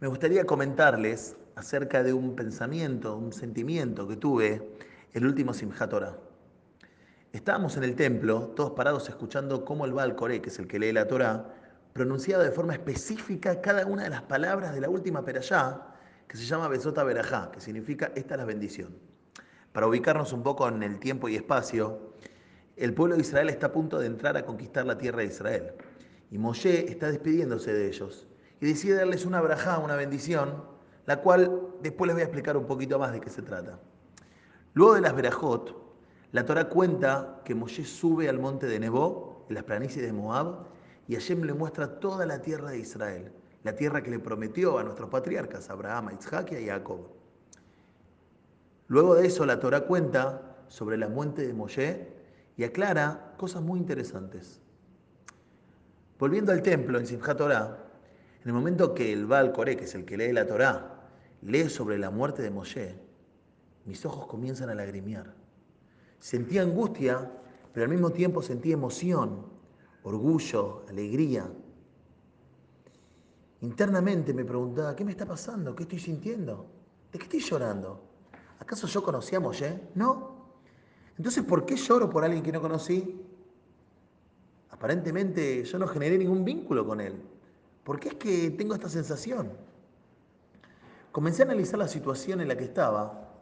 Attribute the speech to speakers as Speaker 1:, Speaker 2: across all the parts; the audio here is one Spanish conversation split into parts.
Speaker 1: me gustaría comentarles acerca de un pensamiento, un sentimiento que tuve el último Simchat Torah. Estábamos en el templo, todos parados escuchando cómo el Baal Coré, que es el que lee la Torah, pronunciaba de forma específica cada una de las palabras de la última perashá, que se llama Besota Berajá, que significa esta es la bendición. Para ubicarnos un poco en el tiempo y espacio, el pueblo de Israel está a punto de entrar a conquistar la tierra de Israel. Y Moshe está despidiéndose de ellos y decide darles una brajá, una bendición, la cual después les voy a explicar un poquito más de qué se trata. Luego de las verajot, la Torah cuenta que Moshe sube al monte de Nebo, en las planicies de Moab, y Hashem le muestra toda la tierra de Israel, la tierra que le prometió a nuestros patriarcas, Abraham, Isaac y Jacob. Luego de eso, la Torah cuenta sobre la muerte de Moshe y aclara cosas muy interesantes. Volviendo al templo en Simchat Torah, en el momento que el Baal Coré, que es el que lee la Torah, lee sobre la muerte de Moshe, mis ojos comienzan a lagrimear. Sentí angustia, pero al mismo tiempo sentí emoción, orgullo, alegría. Internamente me preguntaba, ¿qué me está pasando? ¿Qué estoy sintiendo? ¿De qué estoy llorando? ¿Acaso yo conocía a Moshe? No. Entonces, ¿por qué lloro por alguien que no conocí? Aparentemente yo no generé ningún vínculo con él. ¿Por qué es que tengo esta sensación? Comencé a analizar la situación en la que estaba,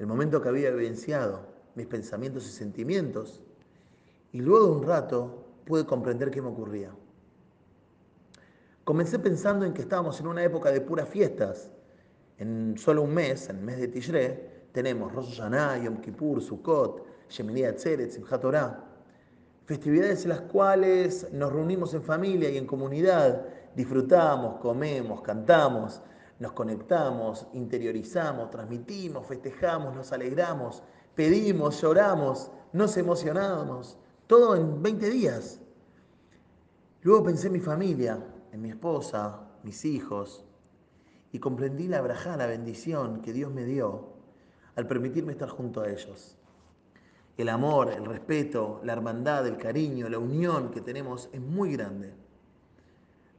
Speaker 1: el momento que había evidenciado, mis pensamientos y sentimientos, y luego de un rato pude comprender qué me ocurría. Comencé pensando en que estábamos en una época de puras fiestas. En solo un mes, en el mes de Tishré, tenemos Rosh Hashanah, Yom Kippur, Sukkot, Shemini Atzeret, Simchat Torah. Festividades en las cuales nos reunimos en familia y en comunidad disfrutamos, comemos, cantamos, nos conectamos, interiorizamos, transmitimos, festejamos, nos alegramos, pedimos, lloramos, nos emocionamos, todo en 20 días. Luego pensé en mi familia, en mi esposa, mis hijos, y comprendí la braja, la bendición que Dios me dio al permitirme estar junto a ellos. El amor, el respeto, la hermandad, el cariño, la unión que tenemos es muy grande.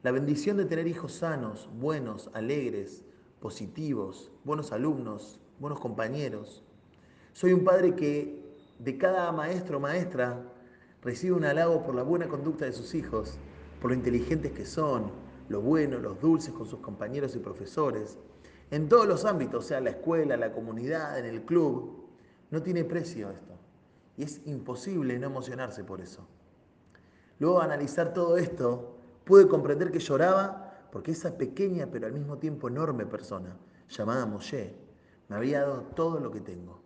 Speaker 1: La bendición de tener hijos sanos, buenos, alegres, positivos, buenos alumnos, buenos compañeros. Soy un padre que de cada maestro o maestra recibe un halago por la buena conducta de sus hijos, por lo inteligentes que son, lo buenos, los dulces con sus compañeros y profesores, en todos los ámbitos, sea la escuela, la comunidad, en el club. No tiene precio esto. Y es imposible no emocionarse por eso. Luego de analizar todo esto, Pude comprender que lloraba porque esa pequeña pero al mismo tiempo enorme persona, llamada Moshe, me había dado todo lo que tengo.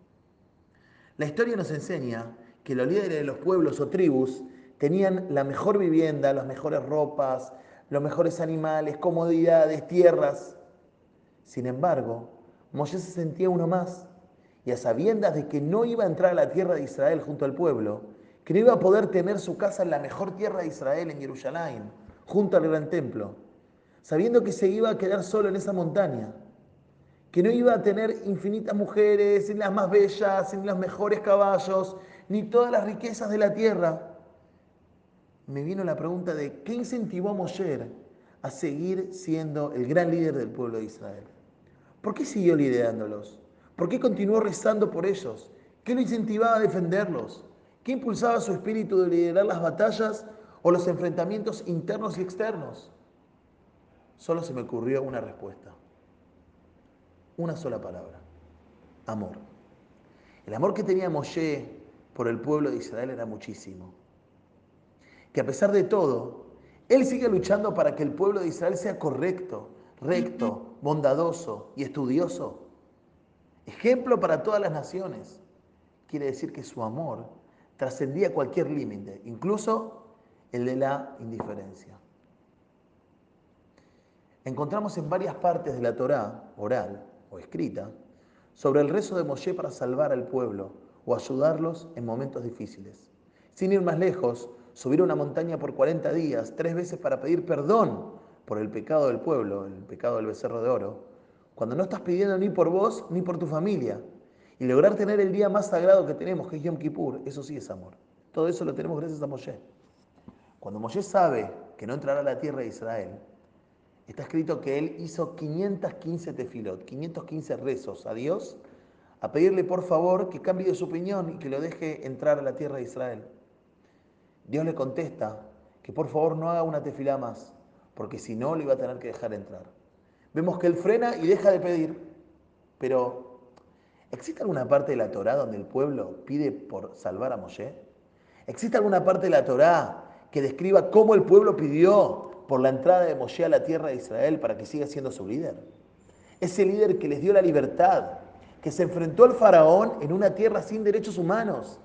Speaker 1: La historia nos enseña que los líderes de los pueblos o tribus tenían la mejor vivienda, las mejores ropas, los mejores animales, comodidades, tierras. Sin embargo, Moshe se sentía uno más y a sabiendas de que no iba a entrar a la tierra de Israel junto al pueblo, que no iba a poder tener su casa en la mejor tierra de Israel, en Jerusalén, junto al gran templo, sabiendo que se iba a quedar solo en esa montaña, que no iba a tener infinitas mujeres, ni las más bellas, ni los mejores caballos, ni todas las riquezas de la tierra. Me vino la pregunta de qué incentivó a Moshe a seguir siendo el gran líder del pueblo de Israel. ¿Por qué siguió liderándolos? ¿Por qué continuó rezando por ellos? ¿Qué lo incentivaba a defenderlos? ¿Qué impulsaba su espíritu de liderar las batallas o los enfrentamientos internos y externos. Solo se me ocurrió una respuesta. Una sola palabra. Amor. El amor que tenía Moshe por el pueblo de Israel era muchísimo. Que a pesar de todo, él sigue luchando para que el pueblo de Israel sea correcto, recto, bondadoso y estudioso. Ejemplo para todas las naciones. Quiere decir que su amor trascendía cualquier límite, incluso el de la indiferencia. Encontramos en varias partes de la Torá, oral o escrita, sobre el rezo de Moshe para salvar al pueblo o ayudarlos en momentos difíciles. Sin ir más lejos, subir una montaña por 40 días, tres veces para pedir perdón por el pecado del pueblo, el pecado del becerro de oro, cuando no estás pidiendo ni por vos ni por tu familia. Y lograr tener el día más sagrado que tenemos, que es Yom Kippur, eso sí es amor. Todo eso lo tenemos gracias a Moshe. Cuando Moshe sabe que no entrará a la tierra de Israel, está escrito que él hizo 515 tefilot, 515 rezos a Dios, a pedirle por favor que cambie su opinión y que lo deje entrar a la tierra de Israel. Dios le contesta que por favor no haga una tefilá más, porque si no, le iba a tener que dejar entrar. Vemos que él frena y deja de pedir, pero ¿existe alguna parte de la Torá donde el pueblo pide por salvar a Moshe? ¿Existe alguna parte de la Torá que describa cómo el pueblo pidió por la entrada de Moshe a la tierra de Israel para que siga siendo su líder? Ese líder que les dio la libertad, que se enfrentó al faraón en una tierra sin derechos humanos.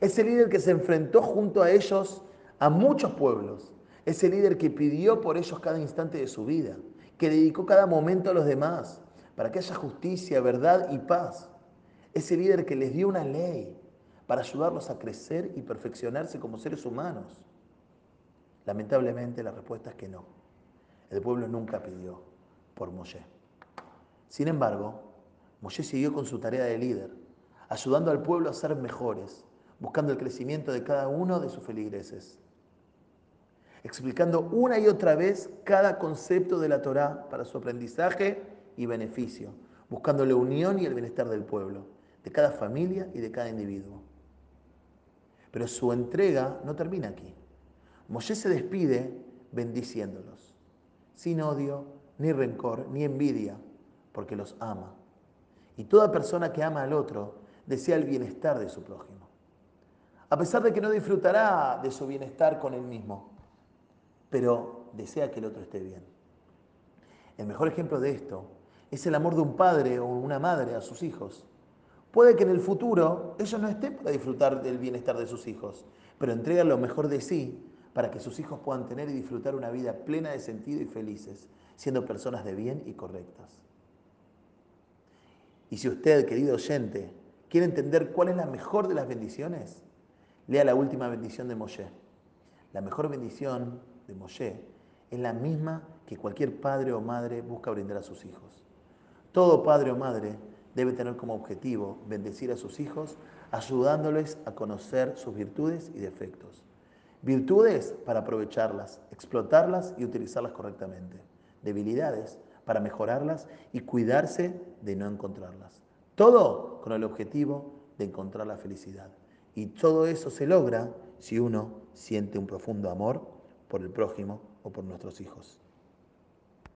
Speaker 1: Ese líder que se enfrentó junto a ellos a muchos pueblos. Ese líder que pidió por ellos cada instante de su vida, que dedicó cada momento a los demás, para que haya justicia, verdad y paz. Ese líder que les dio una ley para ayudarlos a crecer y perfeccionarse como seres humanos. Lamentablemente la respuesta es que no. El pueblo nunca pidió por Moshe. Sin embargo, Moshe siguió con su tarea de líder, ayudando al pueblo a ser mejores, buscando el crecimiento de cada uno de sus feligreses, explicando una y otra vez cada concepto de la Torá para su aprendizaje y beneficio, buscando la unión y el bienestar del pueblo, de cada familia y de cada individuo. Pero su entrega no termina aquí. Moshe se despide bendiciéndolos, sin odio, ni rencor, ni envidia, porque los ama. Y toda persona que ama al otro desea el bienestar de su prójimo, a pesar de que no disfrutará de su bienestar con él mismo, pero desea que el otro esté bien. El mejor ejemplo de esto es el amor de un padre o una madre a sus hijos. Puede que en el futuro ellos no estén para disfrutar del bienestar de sus hijos, pero entregan lo mejor de sí para que sus hijos puedan tener y disfrutar una vida plena de sentido y felices, siendo personas de bien y correctas. Y si usted, querido oyente, quiere entender cuál es la mejor de las bendiciones, lea la última bendición de Moshe. La mejor bendición de Moshe es la misma que cualquier padre o madre busca brindar a sus hijos. Todo padre o madre debe tener como objetivo bendecir a sus hijos ayudándoles a conocer sus virtudes y defectos. Virtudes para aprovecharlas, explotarlas y utilizarlas correctamente. Debilidades para mejorarlas y cuidarse de no encontrarlas. Todo con el objetivo de encontrar la felicidad. Y todo eso se logra si uno siente un profundo amor por el prójimo o por nuestros hijos.